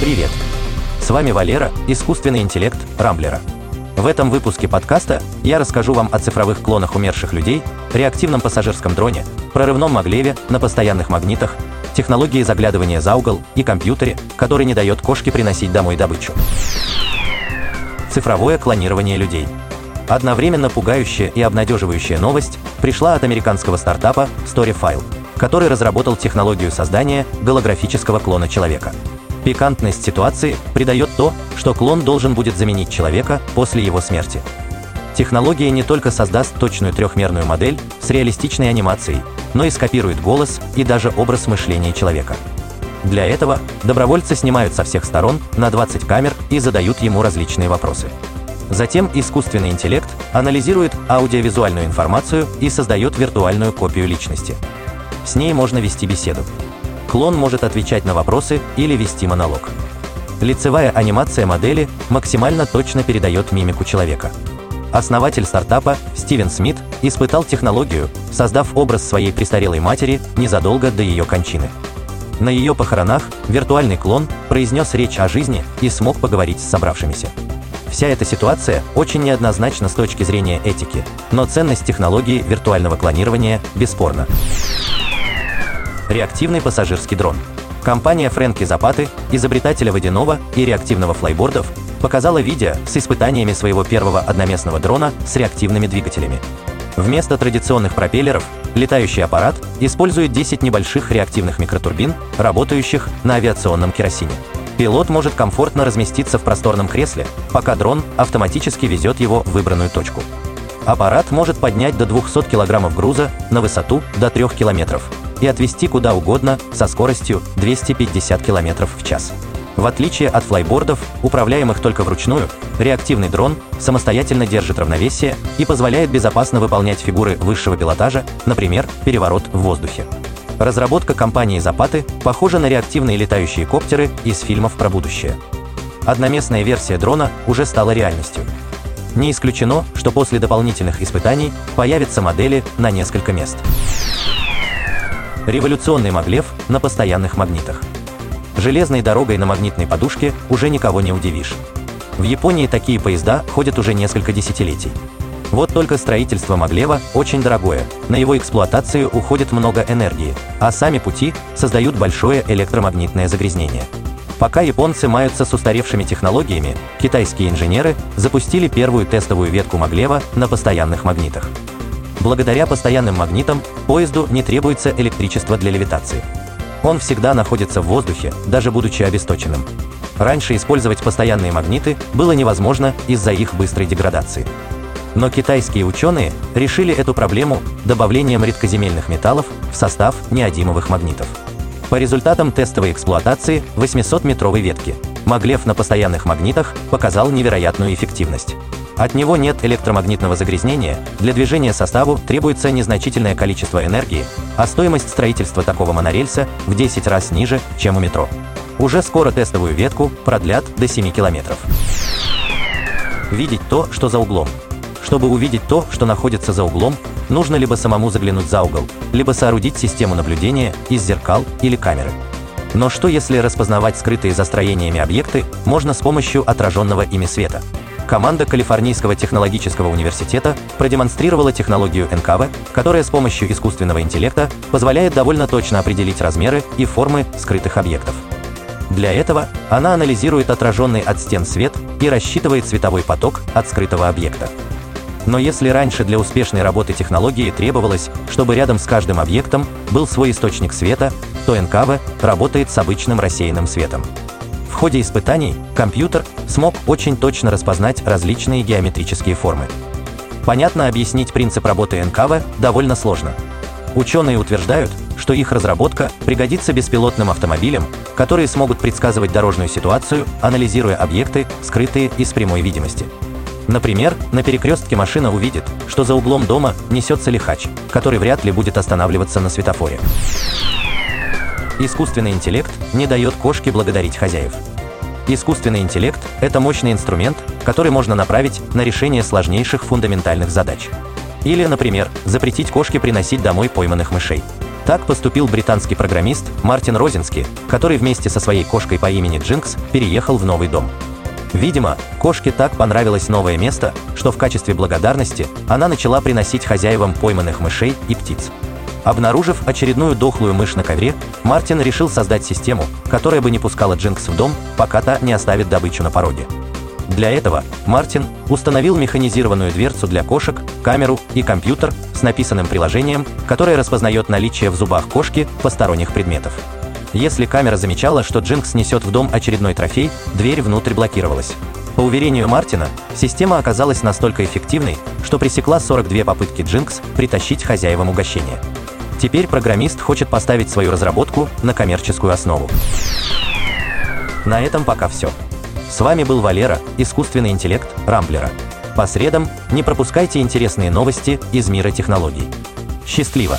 Привет! С вами Валера, искусственный интеллект Рамблера. В этом выпуске подкаста я расскажу вам о цифровых клонах умерших людей, реактивном пассажирском дроне, прорывном маглеве на постоянных магнитах, технологии заглядывания за угол и компьютере, который не дает кошке приносить домой добычу. Цифровое клонирование людей. Одновременно пугающая и обнадеживающая новость пришла от американского стартапа StoryFile, который разработал технологию создания голографического клона человека. Пикантность ситуации придает то, что клон должен будет заменить человека после его смерти. Технология не только создаст точную трехмерную модель с реалистичной анимацией, но и скопирует голос и даже образ мышления человека. Для этого добровольцы снимают со всех сторон на 20 камер и задают ему различные вопросы. Затем искусственный интеллект анализирует аудиовизуальную информацию и создает виртуальную копию личности. С ней можно вести беседу. Клон может отвечать на вопросы или вести монолог. Лицевая анимация модели максимально точно передает мимику человека. Основатель стартапа Стивен Смит испытал технологию, создав образ своей престарелой матери незадолго до ее кончины. На ее похоронах виртуальный клон произнес речь о жизни и смог поговорить с собравшимися. Вся эта ситуация очень неоднозначна с точки зрения этики, но ценность технологии виртуального клонирования бесспорна. Реактивный пассажирский дрон. Компания Фрэнки Запаты, изобретателя водяного и реактивного флайбордов, показала видео с испытаниями своего первого одноместного дрона с реактивными двигателями. Вместо традиционных пропеллеров летающий аппарат использует 10 небольших реактивных микротурбин, работающих на авиационном керосине. Пилот может комфортно разместиться в просторном кресле, пока дрон автоматически везет его в выбранную точку. Аппарат может поднять до 200 кг груза на высоту до 3 км, и отвезти куда угодно со скоростью 250 км в час. В отличие от флайбордов, управляемых только вручную, реактивный дрон самостоятельно держит равновесие и позволяет безопасно выполнять фигуры высшего пилотажа, например, переворот в воздухе. Разработка компании Запаты похожа на реактивные летающие коптеры из фильмов про будущее. Одноместная версия дрона уже стала реальностью. Не исключено, что после дополнительных испытаний появятся модели на несколько мест. Революционный маглев на постоянных магнитах. Железной дорогой на магнитной подушке уже никого не удивишь. В Японии такие поезда ходят уже несколько десятилетий. Вот только строительство Маглева очень дорогое, на его эксплуатацию уходит много энергии, а сами пути создают большое электромагнитное загрязнение. Пока японцы маются с устаревшими технологиями, китайские инженеры запустили первую тестовую ветку Маглева на постоянных магнитах. Благодаря постоянным магнитам поезду не требуется электричество для левитации. Он всегда находится в воздухе, даже будучи обесточенным. Раньше использовать постоянные магниты было невозможно из-за их быстрой деградации. Но китайские ученые решили эту проблему добавлением редкоземельных металлов в состав неодимовых магнитов. По результатам тестовой эксплуатации 800-метровой ветки Маглев на постоянных магнитах показал невероятную эффективность. От него нет электромагнитного загрязнения, для движения составу требуется незначительное количество энергии, а стоимость строительства такого монорельса в 10 раз ниже, чем у метро. Уже скоро тестовую ветку продлят до 7 километров. Видеть то, что за углом. Чтобы увидеть то, что находится за углом, нужно либо самому заглянуть за угол, либо соорудить систему наблюдения из зеркал или камеры. Но что если распознавать скрытые за строениями объекты можно с помощью отраженного ими света? Команда Калифорнийского технологического университета продемонстрировала технологию НКВ, которая с помощью искусственного интеллекта позволяет довольно точно определить размеры и формы скрытых объектов. Для этого она анализирует отраженный от стен свет и рассчитывает световой поток от скрытого объекта. Но если раньше для успешной работы технологии требовалось, чтобы рядом с каждым объектом был свой источник света, то НКВ работает с обычным рассеянным светом. В ходе испытаний компьютер смог очень точно распознать различные геометрические формы. Понятно объяснить принцип работы НКВ довольно сложно. Ученые утверждают, что их разработка пригодится беспилотным автомобилям, которые смогут предсказывать дорожную ситуацию, анализируя объекты, скрытые из прямой видимости. Например, на перекрестке машина увидит, что за углом дома несется лихач, который вряд ли будет останавливаться на светофоре. Искусственный интеллект не дает кошке благодарить хозяев. Искусственный интеллект – это мощный инструмент, который можно направить на решение сложнейших фундаментальных задач. Или, например, запретить кошке приносить домой пойманных мышей. Так поступил британский программист Мартин Розински, который вместе со своей кошкой по имени Джинкс переехал в новый дом. Видимо, кошке так понравилось новое место, что в качестве благодарности она начала приносить хозяевам пойманных мышей и птиц. Обнаружив очередную дохлую мышь на ковре, Мартин решил создать систему, которая бы не пускала Джинкс в дом, пока та не оставит добычу на пороге. Для этого Мартин установил механизированную дверцу для кошек, камеру и компьютер с написанным приложением, которое распознает наличие в зубах кошки посторонних предметов. Если камера замечала, что Джинкс несет в дом очередной трофей, дверь внутрь блокировалась. По уверению Мартина, система оказалась настолько эффективной, что пресекла 42 попытки Джинкс притащить хозяевам угощение. Теперь программист хочет поставить свою разработку на коммерческую основу. На этом пока все. С вами был Валера, искусственный интеллект Рамблера. По средам не пропускайте интересные новости из мира технологий. Счастливо!